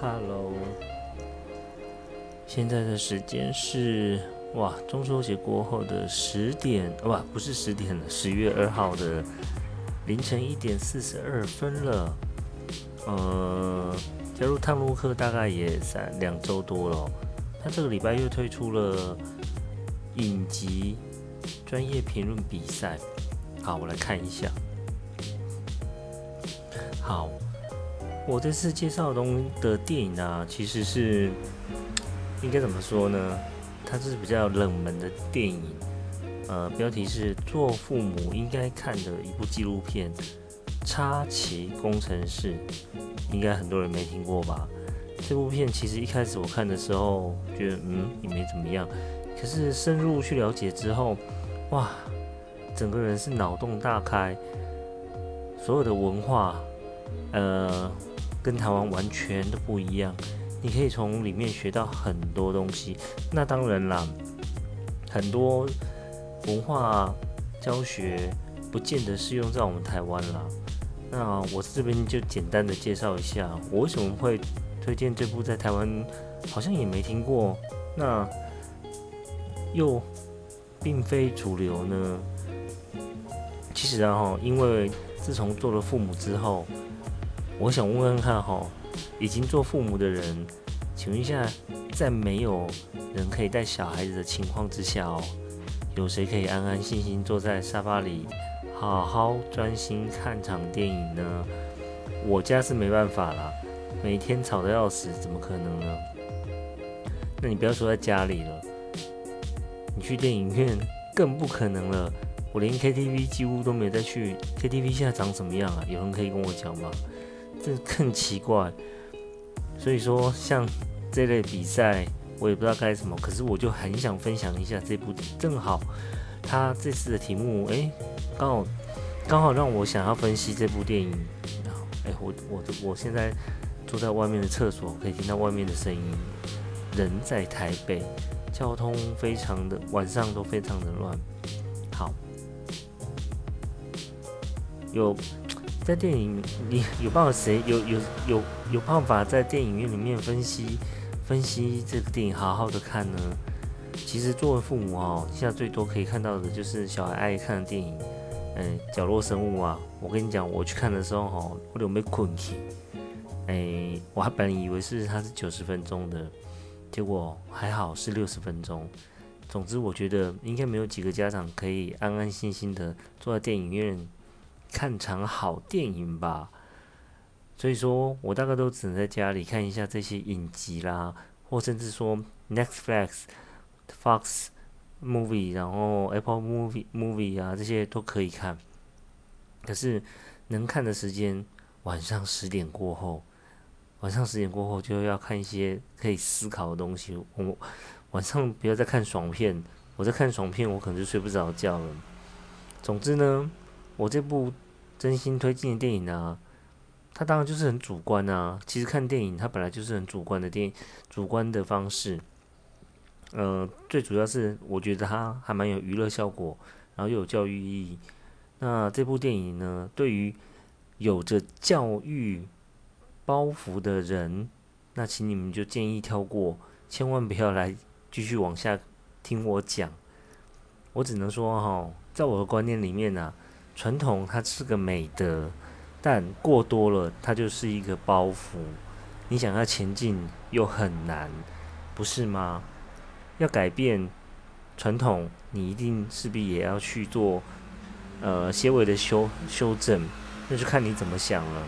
Hello，现在的时间是哇，中秋节过后的十点，哇，不是十点了，十月二号的凌晨一点四十二分了。呃，加入探路课大概也三两周多了，他这个礼拜又推出了影集专业评论比赛。好，我来看一下。好。我这次介绍的东的电影啊，其实是应该怎么说呢？它是比较冷门的电影，呃，标题是《做父母应该看的一部纪录片》，插旗工程师，应该很多人没听过吧？这部片其实一开始我看的时候，觉得嗯也没怎么样，可是深入去了解之后，哇，整个人是脑洞大开，所有的文化，呃。跟台湾完全都不一样，你可以从里面学到很多东西。那当然啦，很多文化教学不见得适用在我们台湾啦。那我这边就简单的介绍一下，我为什么会推荐这部在台湾好像也没听过，那又并非主流呢？其实啊，因为自从做了父母之后。我想问问看哈，已经做父母的人，请问一下，在没有人可以带小孩子的情况之下哦，有谁可以安安心心坐在沙发里，好好专心看场电影呢？我家是没办法啦，每天吵得要死，怎么可能呢？那你不要说在家里了，你去电影院更不可能了。我连 KTV 几乎都没有再去，KTV 现在长什么样啊？有人可以跟我讲吗？这更奇怪，所以说像这类比赛，我也不知道该什么，可是我就很想分享一下这部，正好他这次的题目，哎，刚好刚好让我想要分析这部电影。哎，我我我现在坐在外面的厕所，可以听到外面的声音。人在台北，交通非常的晚上都非常的乱。好，有。在电影，你有办法谁有有有有办法在电影院里面分析分析这个电影，好好的看呢？其实作为父母哦，现在最多可以看到的就是小孩爱看的电影，嗯，角落生物啊。我跟你讲，我去看的时候哈，我都没困起？哎，我还本以为是它是九十分钟的，结果还好是六十分钟。总之，我觉得应该没有几个家长可以安安心心的坐在电影院。看场好电影吧，所以说我大概都只能在家里看一下这些影集啦，或甚至说 Netflix、Fox Movie，然后 Apple Movie Movie 啊这些都可以看。可是能看的时间晚上十点过后，晚上十点过后就要看一些可以思考的东西。我晚上不要再看爽片，我在看爽片我可能就睡不着觉了。总之呢。我这部真心推荐的电影呢，它当然就是很主观啊。其实看电影它本来就是很主观的电影，主观的方式。呃，最主要是我觉得它还蛮有娱乐效果，然后又有教育意义。那这部电影呢，对于有着教育包袱的人，那请你们就建议跳过，千万不要来继续往下听我讲。我只能说哈，在我的观念里面呢。传统它是个美德，但过多了它就是一个包袱。你想要前进又很难，不是吗？要改变传统，你一定势必也要去做呃些微的修修正，那就看你怎么想了。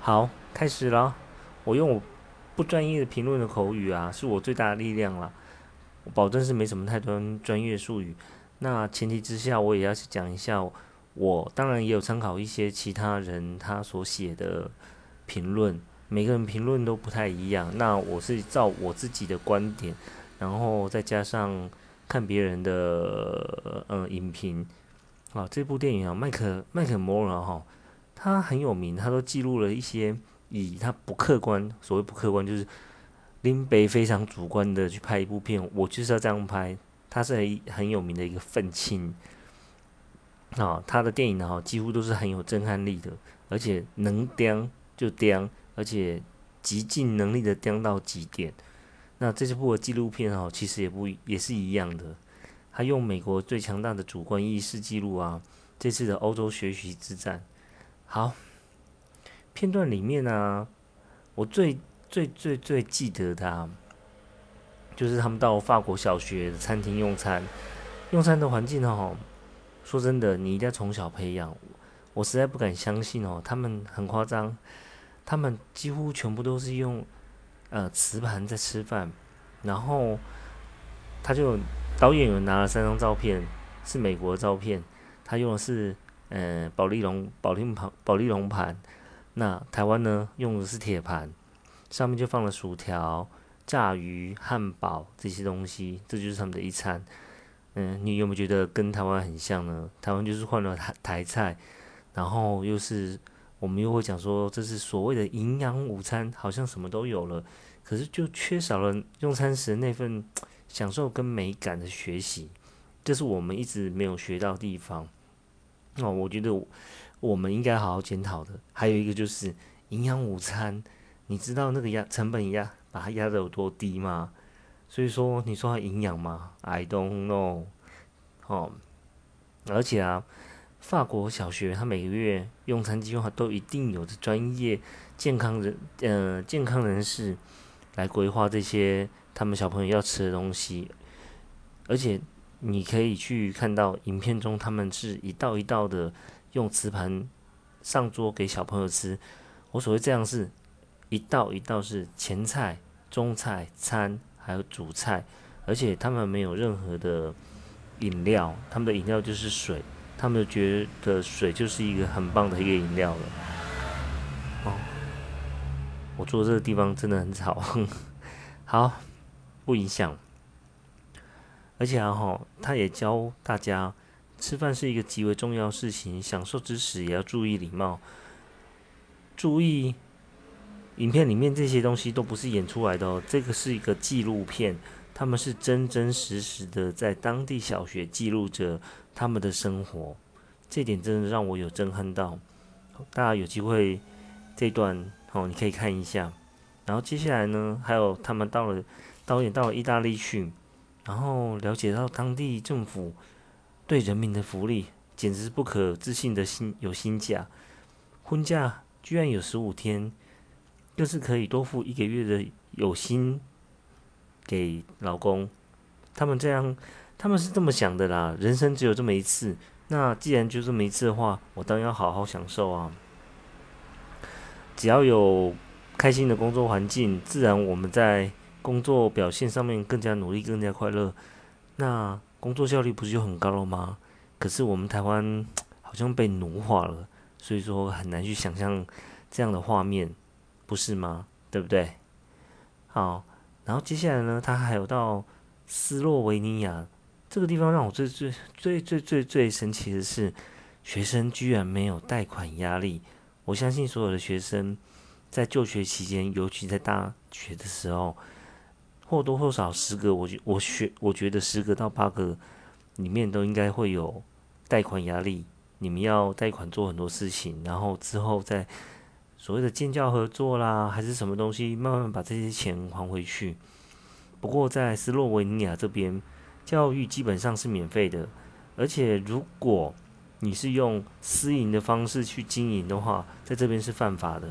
好，开始了。我用我不专业的评论的口语啊，是我最大的力量了。我保证是没什么太多专业术语。那前提之下，我也要去讲一下，我当然也有参考一些其他人他所写的评论，每个人评论都不太一样。那我是照我自己的观点，然后再加上看别人的呃影评。啊，这部电影啊，麦克麦克摩尔哈，他很有名，他都记录了一些以他不客观，所谓不客观就是林北非常主观的去拍一部片，我就是要这样拍。他是很很有名的一个愤青啊，他的电影呢，几乎都是很有震撼力的，而且能颠就颠，而且极尽能力的刁到极点。那这部的纪录片哦，其实也不也是一样的，他用美国最强大的主观意识记录啊这次的欧洲学习之战。好，片段里面呢，我最最最最记得的，就是他们到法国小学的餐厅用餐，用餐的环境哦，说真的，你一定要从小培养。我实在不敢相信哦，他们很夸张，他们几乎全部都是用呃瓷盘在吃饭，然后他就导演有拿了三张照片，是美国的照片，他用的是呃宝丽龙宝丽盘宝丽龙盘，那台湾呢用的是铁盘，上面就放了薯条、炸鱼、汉堡这些东西，这就是他们的一餐。嗯，你有没有觉得跟台湾很像呢？台湾就是换了台台菜。然后又是我们又会讲说，这是所谓的营养午餐，好像什么都有了，可是就缺少了用餐时那份享受跟美感的学习，这是我们一直没有学到地方。哦，我觉得我们应该好好检讨的。还有一个就是营养午餐，你知道那个压成本压把它压的有多低吗？所以说你说它营养吗？I don't know。哦，而且啊。法国小学，他每个月用餐计划都一定有着专业健康人，呃，健康人士来规划这些他们小朋友要吃的东西，而且你可以去看到影片中，他们是一道一道的用瓷盘上桌给小朋友吃。我所谓这样是一道一道是前菜、中菜、餐还有主菜，而且他们没有任何的饮料，他们的饮料就是水。他们觉得水就是一个很棒的一个饮料了。哦，我坐这个地方真的很吵，好，不影响。而且啊哈，他也教大家，吃饭是一个极为重要事情，享受之时也要注意礼貌。注意，影片里面这些东西都不是演出来的哦，这个是一个纪录片，他们是真真实实的在当地小学记录着。他们的生活，这点真的让我有震撼到。大家有机会这段哦，你可以看一下。然后接下来呢，还有他们到了导演到了意大利去，然后了解到当地政府对人民的福利，简直是不可置信的薪有薪假，婚假居然有十五天，就是可以多付一个月的有薪给老公。他们这样。他们是这么想的啦，人生只有这么一次，那既然就这么一次的话，我当然要好好享受啊！只要有开心的工作环境，自然我们在工作表现上面更加努力，更加快乐，那工作效率不是就很高了吗？可是我们台湾 好像被奴化了，所以说很难去想象这样的画面，不是吗？对不对？好，然后接下来呢，他还有到斯洛维尼亚。这个地方让我最最最最最最神奇的是，学生居然没有贷款压力。我相信所有的学生在就学期间，尤其在大学的时候，或多或少十个，我觉我学我觉得十个到八个里面都应该会有贷款压力。你们要贷款做很多事情，然后之后再所谓的建教合作啦，还是什么东西，慢慢把这些钱还回去。不过在斯洛维尼亚这边。教育基本上是免费的，而且如果你是用私营的方式去经营的话，在这边是犯法的。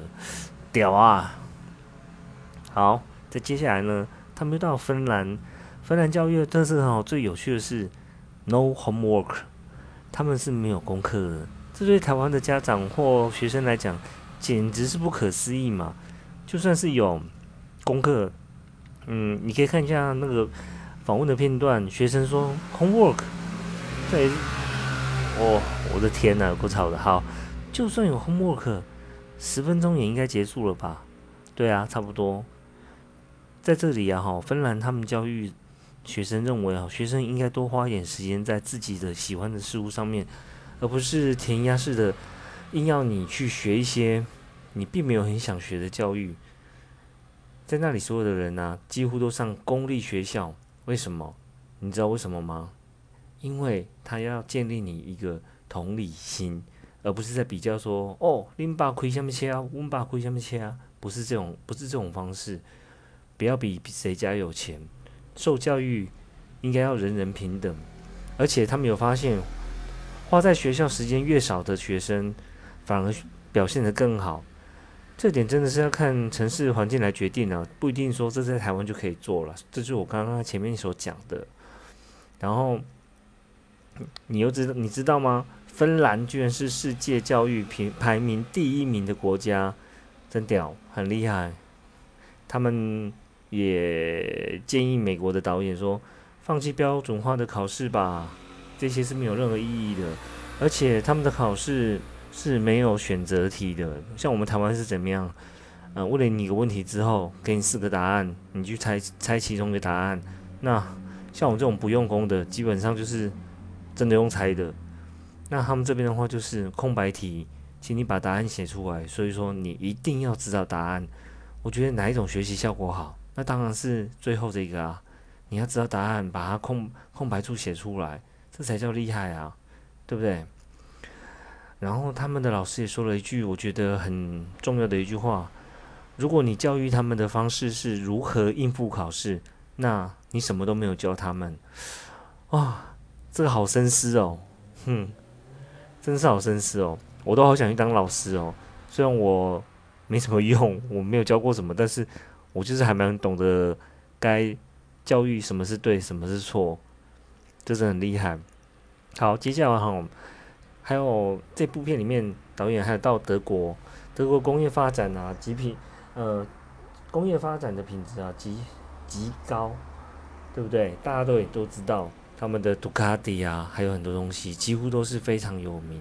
屌啊！好，在接下来呢，他们又到芬兰。芬兰教育的特色哈，最有趣的是 no homework，他们是没有功课的。这对台湾的家长或学生来讲，简直是不可思议嘛！就算是有功课，嗯，你可以看一下那个。访问的片段，学生说 homework，在，哦，我的天呐，够吵的。好，就算有 homework，十分钟也应该结束了吧？对啊，差不多。在这里啊，哈，芬兰他们教育学生认为啊，学生应该多花一点时间在自己的喜欢的事物上面，而不是填鸭式的硬要你去学一些你并没有很想学的教育。在那里，所有的人呢，几乎都上公立学校。为什么？你知道为什么吗？因为他要建立你一个同理心，而不是在比较说哦，恁爸开什么车啊，温爸开什么车啊，不是这种，不是这种方式。不要比谁家有钱，受教育应该要人人平等。而且他们有发现，花在学校时间越少的学生，反而表现得更好。这点真的是要看城市环境来决定啊，不一定说这在台湾就可以做了。这是我刚刚前面所讲的。然后，你又知道你知道吗？芬兰居然是世界教育评排名第一名的国家，真屌，很厉害。他们也建议美国的导演说：“放弃标准化的考试吧，这些是没有任何意义的。而且他们的考试是没有选择题的，像我们台湾是怎么样？嗯，问了你一个问题之后，给你四个答案，你去猜猜其中的答案。那像我这种不用功的，基本上就是真的用猜的。”那他们这边的话就是空白题，请你把答案写出来。所以说你一定要知道答案。我觉得哪一种学习效果好？那当然是最后这个啊！你要知道答案，把它空空白处写出来，这才叫厉害啊，对不对？然后他们的老师也说了一句我觉得很重要的一句话：如果你教育他们的方式是如何应付考试，那你什么都没有教他们。哇，这个好深思哦，哼。真是好深思哦，我都好想去当老师哦。虽然我没什么用，我没有教过什么，但是我就是还蛮懂得该教育什么是对，什么是错，真是很厉害。好，接下来哈，还有这部片里面导演还有到德国，德国工业发展啊极品，呃，工业发展的品质啊极极高，对不对？大家都也都知道。他们的杜卡迪啊，还有很多东西，几乎都是非常有名。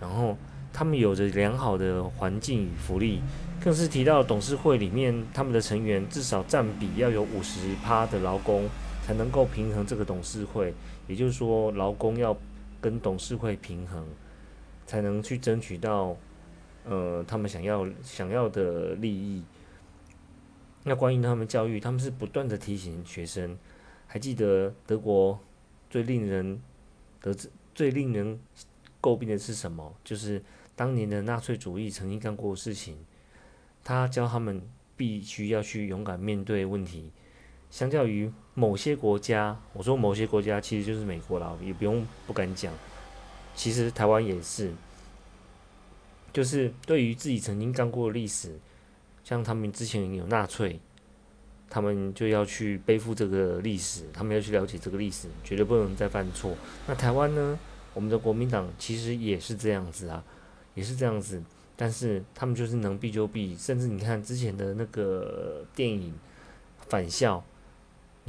然后他们有着良好的环境与福利，更是提到董事会里面他们的成员至少占比要有五十趴的劳工，才能够平衡这个董事会。也就是说，劳工要跟董事会平衡，才能去争取到呃他们想要想要的利益。那关于他们教育，他们是不断的提醒学生，还记得德国。最令人得、最令人诟病的是什么？就是当年的纳粹主义曾经干过的事情。他教他们必须要去勇敢面对问题。相较于某些国家，我说某些国家其实就是美国啦，也不用不敢讲。其实台湾也是，就是对于自己曾经干过的历史，像他们之前有纳粹。他们就要去背负这个历史，他们要去了解这个历史，绝对不能再犯错。那台湾呢？我们的国民党其实也是这样子啊，也是这样子。但是他们就是能避就避，甚至你看之前的那个电影《返校》，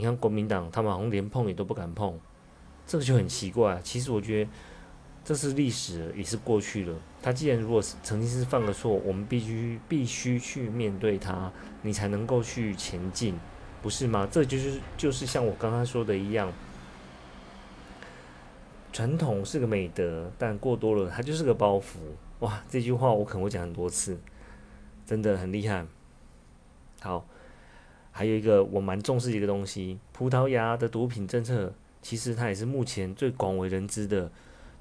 你看国民党他们好像连碰也都不敢碰，这个就很奇怪。其实我觉得。这是历史，也是过去了。他既然如果是曾经是犯个错，我们必须必须去面对他，你才能够去前进，不是吗？这就是就是像我刚刚说的一样，传统是个美德，但过多了它就是个包袱。哇，这句话我可能会讲很多次，真的很厉害。好，还有一个我蛮重视一个东西，葡萄牙的毒品政策，其实它也是目前最广为人知的。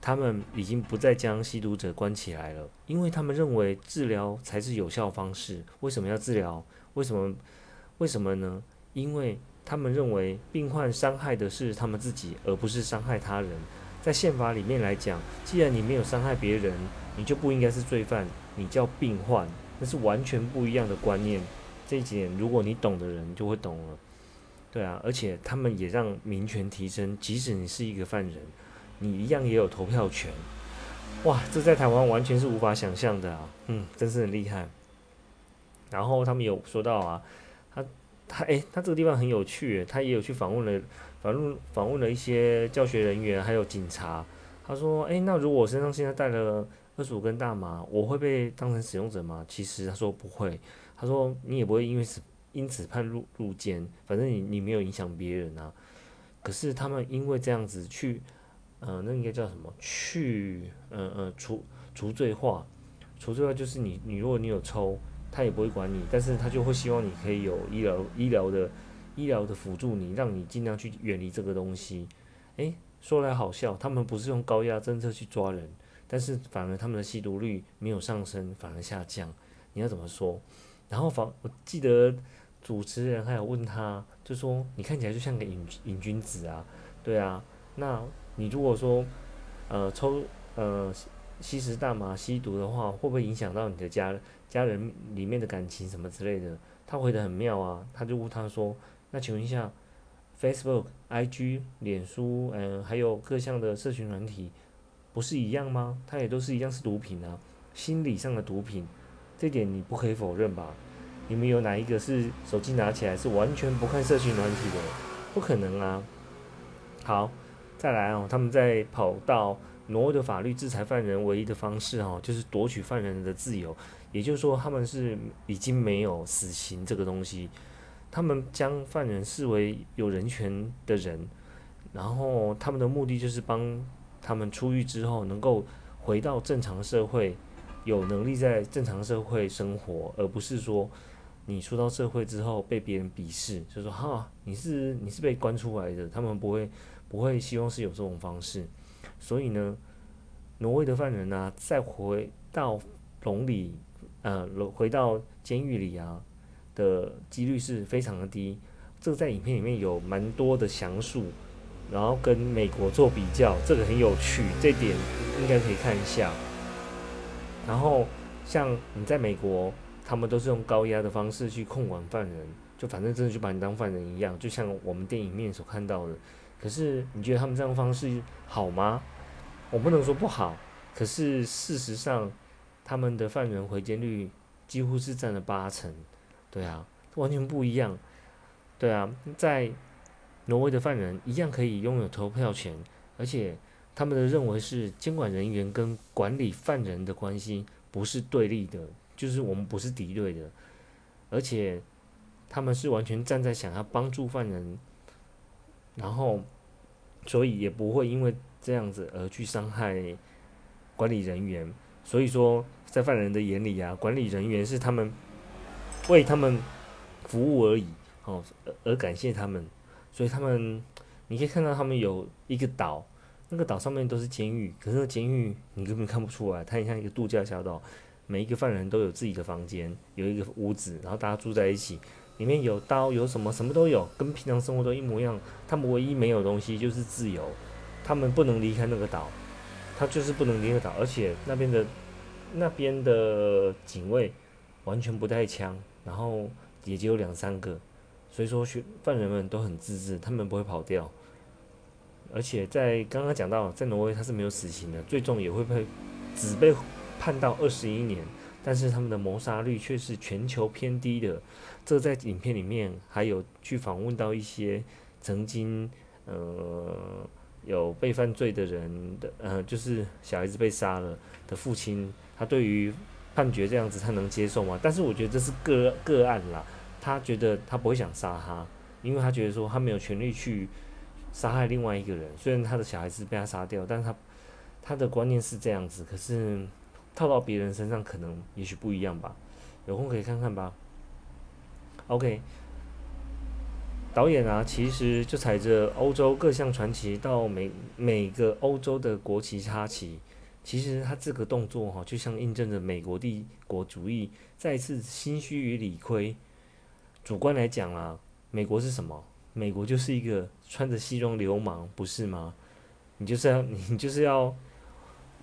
他们已经不再将吸毒者关起来了，因为他们认为治疗才是有效方式。为什么要治疗？为什么？为什么呢？因为他们认为病患伤害的是他们自己，而不是伤害他人。在宪法里面来讲，既然你没有伤害别人，你就不应该是罪犯，你叫病患，那是完全不一样的观念。这一点，如果你懂的人就会懂了。对啊，而且他们也让民权提升，即使你是一个犯人。你一样也有投票权，哇，这在台湾完全是无法想象的啊，嗯，真是很厉害。然后他们有说到啊，他他诶，他这个地方很有趣，他也有去访问了访问访问了一些教学人员还有警察。他说，诶，那如果我身上现在带了二十五根大麻，我会被当成使用者吗？其实他说不会，他说你也不会因为此因此判入入监，反正你你没有影响别人啊。可是他们因为这样子去。呃，那应该叫什么？去，呃呃，除除罪化，除罪化就是你，你如果你有抽，他也不会管你，但是他就会希望你可以有医疗医疗的医疗的辅助你，让你尽量去远离这个东西。诶，说来好笑，他们不是用高压政策去抓人，但是反而他们的吸毒率没有上升，反而下降。你要怎么说？然后反我记得主持人还有问他，就说你看起来就像个瘾瘾君子啊，对啊，那你如果说呃抽呃吸食大麻吸毒的话，会不会影响到你的家家人里面的感情什么之类的？他回得很妙啊，他就问他说，那请问一下，Facebook、IG、脸书，嗯，还有各项的社群软体，不是一样吗？它也都是一样是毒品啊，心理上的毒品。这点你不可以否认吧？你们有哪一个是手机拿起来是完全不看社群软体的？不可能啊！好，再来哦，他们在跑到挪威的法律制裁犯人唯一的方式哦，就是夺取犯人的自由。也就是说，他们是已经没有死刑这个东西，他们将犯人视为有人权的人，然后他们的目的就是帮他们出狱之后能够回到正常社会。有能力在正常社会生活，而不是说你出到社会之后被别人鄙视，就说哈你是你是被关出来的，他们不会不会希望是有这种方式。所以呢，挪威的犯人呢，再回到笼里，呃，回到监狱里啊的几率是非常的低。这个在影片里面有蛮多的详述，然后跟美国做比较，这个很有趣，这点应该可以看一下。然后，像你在美国，他们都是用高压的方式去控管犯人，就反正真的就把你当犯人一样，就像我们电影面所看到的。可是你觉得他们这样方式好吗？我不能说不好，可是事实上，他们的犯人回监率几乎是占了八成，对啊，完全不一样。对啊，在挪威的犯人一样可以拥有投票权，而且。他们的认为是监管人员跟管理犯人的关系不是对立的，就是我们不是敌对的，而且他们是完全站在想要帮助犯人，然后所以也不会因为这样子而去伤害管理人员。所以说，在犯人的眼里啊，管理人员是他们为他们服务而已，哦，而感谢他们。所以他们，你可以看到他们有一个岛。那个岛上面都是监狱，可是监狱你根本看不出来，它很像一个度假小岛。每一个犯人都有自己的房间，有一个屋子，然后大家住在一起，里面有刀，有什么什么都有，跟平常生活都一模一样。他们唯一没有东西就是自由，他们不能离开那个岛，他就是不能离开岛，而且那边的那边的警卫完全不带枪，然后也只有两三个，所以说犯人们都很自制，他们不会跑掉。而且在刚刚讲到，在挪威他是没有死刑的，最重也会被只被判到二十一年，但是他们的谋杀率却是全球偏低的。这在影片里面还有去访问到一些曾经呃有被犯罪的人的呃，就是小孩子被杀了的父亲，他对于判决这样子他能接受吗？但是我觉得这是个个案啦，他觉得他不会想杀他，因为他觉得说他没有权利去。杀害另外一个人，虽然他的小孩子被他杀掉，但是他他的观念是这样子，可是套到别人身上可能也许不一样吧。有空可以看看吧。OK，导演啊，其实就踩着欧洲各项传奇到每每个欧洲的国旗插旗，其实他这个动作哈，就像印证着美国帝国主义再次心虚与理亏。主观来讲啊，美国是什么？美国就是一个穿着西装流氓，不是吗？你就是要 你就是要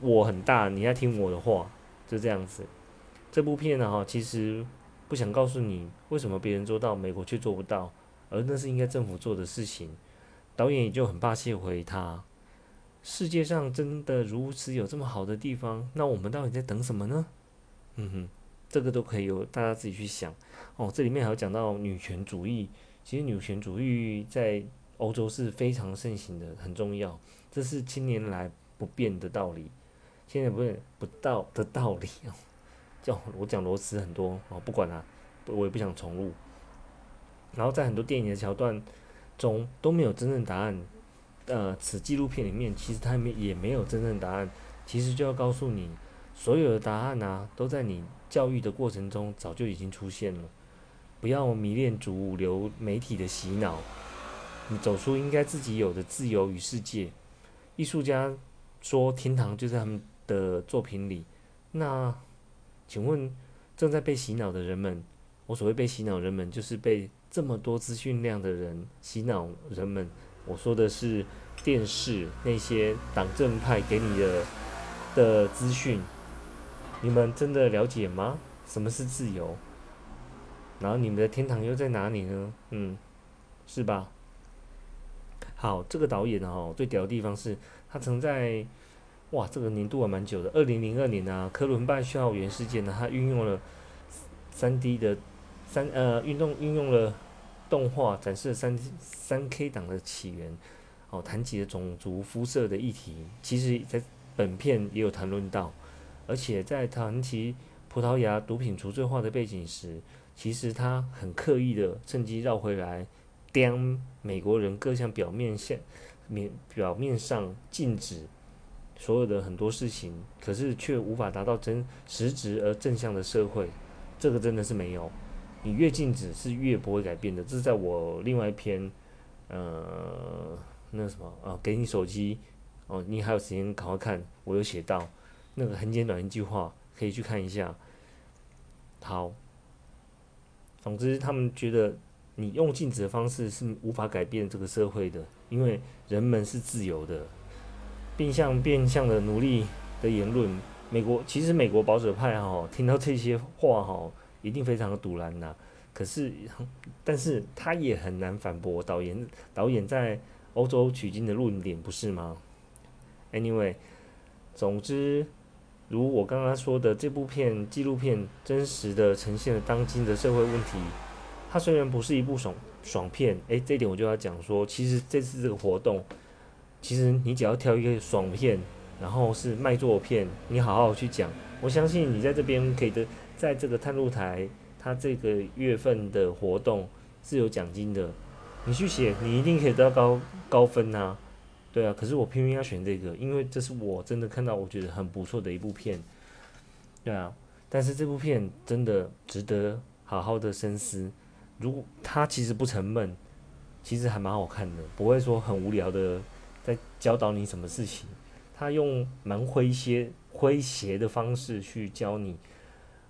我很大，你要听我的话，就这样子。这部片呢，哈，其实不想告诉你为什么别人做到，美国却做不到，而那是应该政府做的事情。导演也就很霸气回他：世界上真的如此有这么好的地方，那我们到底在等什么呢？嗯哼，这个都可以由大家自己去想。哦，这里面还有讲到女权主义。其实女权主义在欧洲是非常盛行的，很重要，这是千年来不变的道理。现在不是不到的道理 哦，叫我讲螺丝很多哦，不管啦，我也不想重录。然后在很多电影的桥段中都没有真正答案，呃，此纪录片里面其实它没也没有真正答案，其实就要告诉你，所有的答案啊，都在你教育的过程中早就已经出现了。不要迷恋主流媒体的洗脑，你走出应该自己有的自由与世界。艺术家说，天堂就在他们的作品里。那请问正在被洗脑的人们，我所谓被洗脑人们，就是被这么多资讯量的人洗脑人们。我说的是电视那些党政派给你的的资讯，你们真的了解吗？什么是自由？然后你们的天堂又在哪里呢？嗯，是吧？好，这个导演哦，最屌的地方是他曾在哇，这个年度还蛮久的，二零零二年啊，科伦拜校园事件呢，他运用了三 D 的三呃运动运用了。动画展示了三三 K 党的起源，哦，谈及了种族肤色的议题，其实在本片也有谈论到，而且在谈及葡萄牙毒品除罪化的背景时，其实他很刻意的趁机绕回来，刁美国人各项表面现面表面上禁止所有的很多事情，可是却无法达到真实质而正向的社会，这个真的是没有。你越禁止是越不会改变的，这是在我另外一篇，呃，那什么啊，给你手机，哦，你还有时间赶快看，我有写到，那个很简短一句话，可以去看一下。好，总之他们觉得你用禁止的方式是无法改变这个社会的，因为人们是自由的，变相变相的奴隶的言论，美国其实美国保守派哈，听到这些话哈。一定非常的堵然呐，可是，但是他也很难反驳导演导演在欧洲取经的论点，不是吗？Anyway，总之，如我刚刚说的，这部片纪录片真实的呈现了当今的社会问题。它虽然不是一部爽爽片，诶，这点我就要讲说，其实这次这个活动，其实你只要挑一个爽片，然后是卖座片，你好好去讲，我相信你在这边可以得。在这个探路台，它这个月份的活动是有奖金的，你去写，你一定可以得到高高分呐，对啊。可是我偏偏要选这个，因为这是我真的看到我觉得很不错的一部片，对啊。但是这部片真的值得好好的深思。如果它其实不沉闷，其实还蛮好看的，不会说很无聊的在教导你什么事情。他用蛮诙谐诙谐的方式去教你。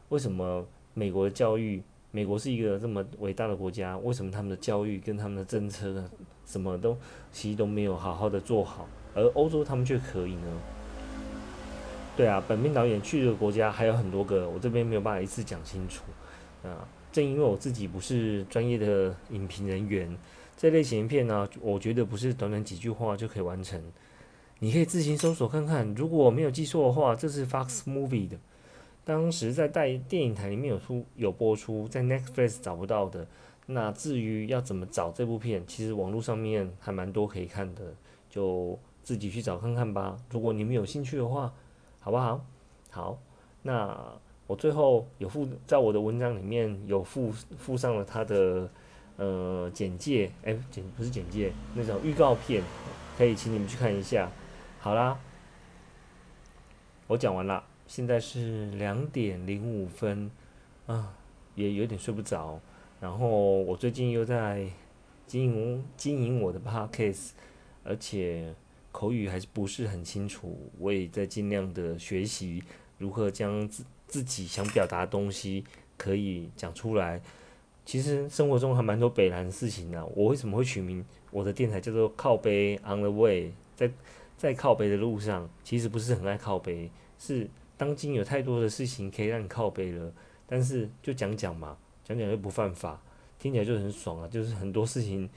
为什么美国的教育？美国是一个这么伟大的国家，为什么他们的教育跟他们的政策什么都其实都没有好好的做好，而欧洲他们却可以呢？对啊，本片导演去的国家还有很多个，我这边没有办法一次讲清楚啊。正因为我自己不是专业的影评人员，这类型片呢，我觉得不是短短几句话就可以完成。你可以自行搜索看看，如果没有记错的话，这是 Fox Movie 的。当时在带电影台里面有出有播出，在 Netflix 找不到的。那至于要怎么找这部片，其实网络上面还蛮多可以看的，就自己去找看看吧。如果你们有兴趣的话，好不好？好，那我最后有附在我的文章里面有附附上了他的呃简介，哎简不是简介，那种预告片，可以请你们去看一下。好啦，我讲完了。现在是两点零五分，啊，也有点睡不着。然后我最近又在经营经营我的 podcast，而且口语还是不是很清楚。我也在尽量的学习如何将自自己想表达的东西可以讲出来。其实生活中还蛮多北南的事情呢。我为什么会取名我的电台叫做靠背 on the way，在在靠背的路上，其实不是很爱靠背，是。当今有太多的事情可以让你靠背了，但是就讲讲嘛，讲讲又不犯法，听起来就很爽啊！就是很多事情，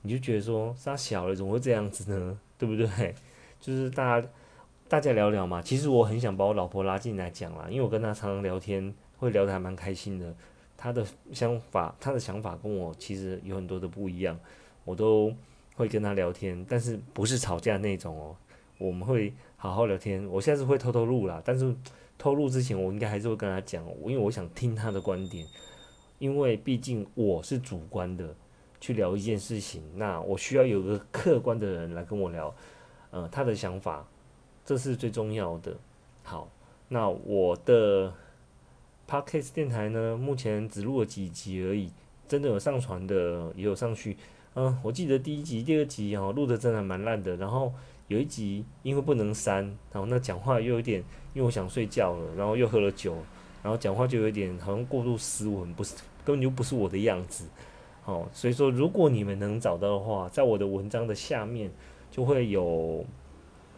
你就觉得说，他小了怎么会这样子呢？对不对？就是大家大家聊聊嘛。其实我很想把我老婆拉进来讲啦，因为我跟她常常聊天，会聊得还蛮开心的。她的想法，她的想法跟我其实有很多的不一样，我都会跟她聊天，但是不是吵架那种哦。我们会好好聊天，我下次会偷偷录啦，但是偷录之前，我应该还是会跟他讲，因为我想听他的观点，因为毕竟我是主观的去聊一件事情，那我需要有个客观的人来跟我聊，呃，他的想法，这是最重要的。好，那我的 podcast 电台呢，目前只录了几集而已，真的有上传的也有上去，嗯，我记得第一集、第二集哦，录的真的蛮烂的，然后。有一集因为不能删，然后那讲话又有点，因为我想睡觉了，然后又喝了酒，然后讲话就有点好像过度斯文，不是根本就不是我的样子。哦，所以说如果你们能找到的话，在我的文章的下面就会有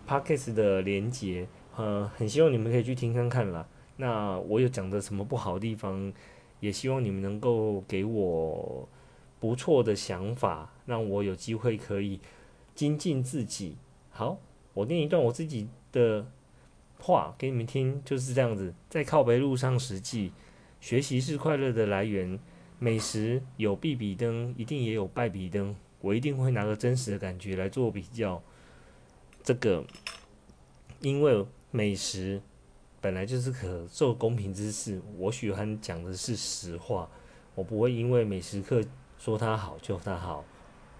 podcast 的连接，呃，很希望你们可以去听看看啦。那我有讲的什么不好的地方，也希望你们能够给我不错的想法，让我有机会可以精进自己。好，我念一段我自己的话给你们听，就是这样子。在靠北路上实际学习是快乐的来源，美食有必比登，一定也有败比登。我一定会拿个真实的感觉来做比较。这个，因为美食本来就是可受公平之事，我喜欢讲的是实话，我不会因为美食课说它好就它好。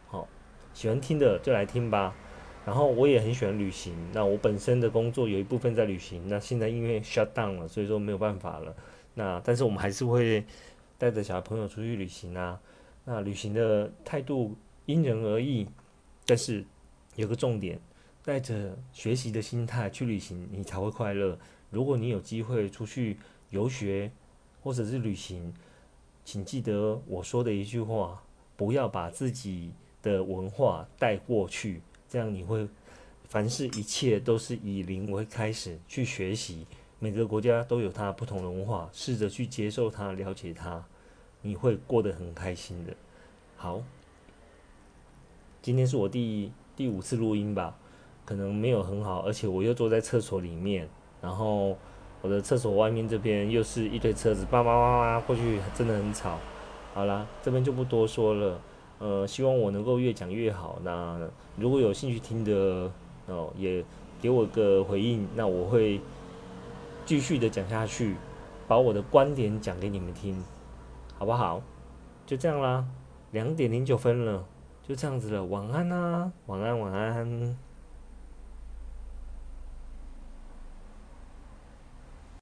好，喜欢听的就来听吧。然后我也很喜欢旅行，那我本身的工作有一部分在旅行，那现在因为 shut down 了，所以说没有办法了。那但是我们还是会带着小朋友出去旅行啊。那旅行的态度因人而异，但是有个重点，带着学习的心态去旅行，你才会快乐。如果你有机会出去游学或者是旅行，请记得我说的一句话：不要把自己的文化带过去。这样你会，凡事一切都是以零为开始去学习，每个国家都有它不同的文化，试着去接受它、了解它，你会过得很开心的。好，今天是我第第五次录音吧，可能没有很好，而且我又坐在厕所里面，然后我的厕所外面这边又是一堆车子，叭叭叭叭过去，真的很吵。好啦，这边就不多说了。呃，希望我能够越讲越好。那如果有兴趣听的哦，也给我个回应，那我会继续的讲下去，把我的观点讲给你们听，好不好？就这样啦，两点零九分了，就这样子了，晚安啦，晚安。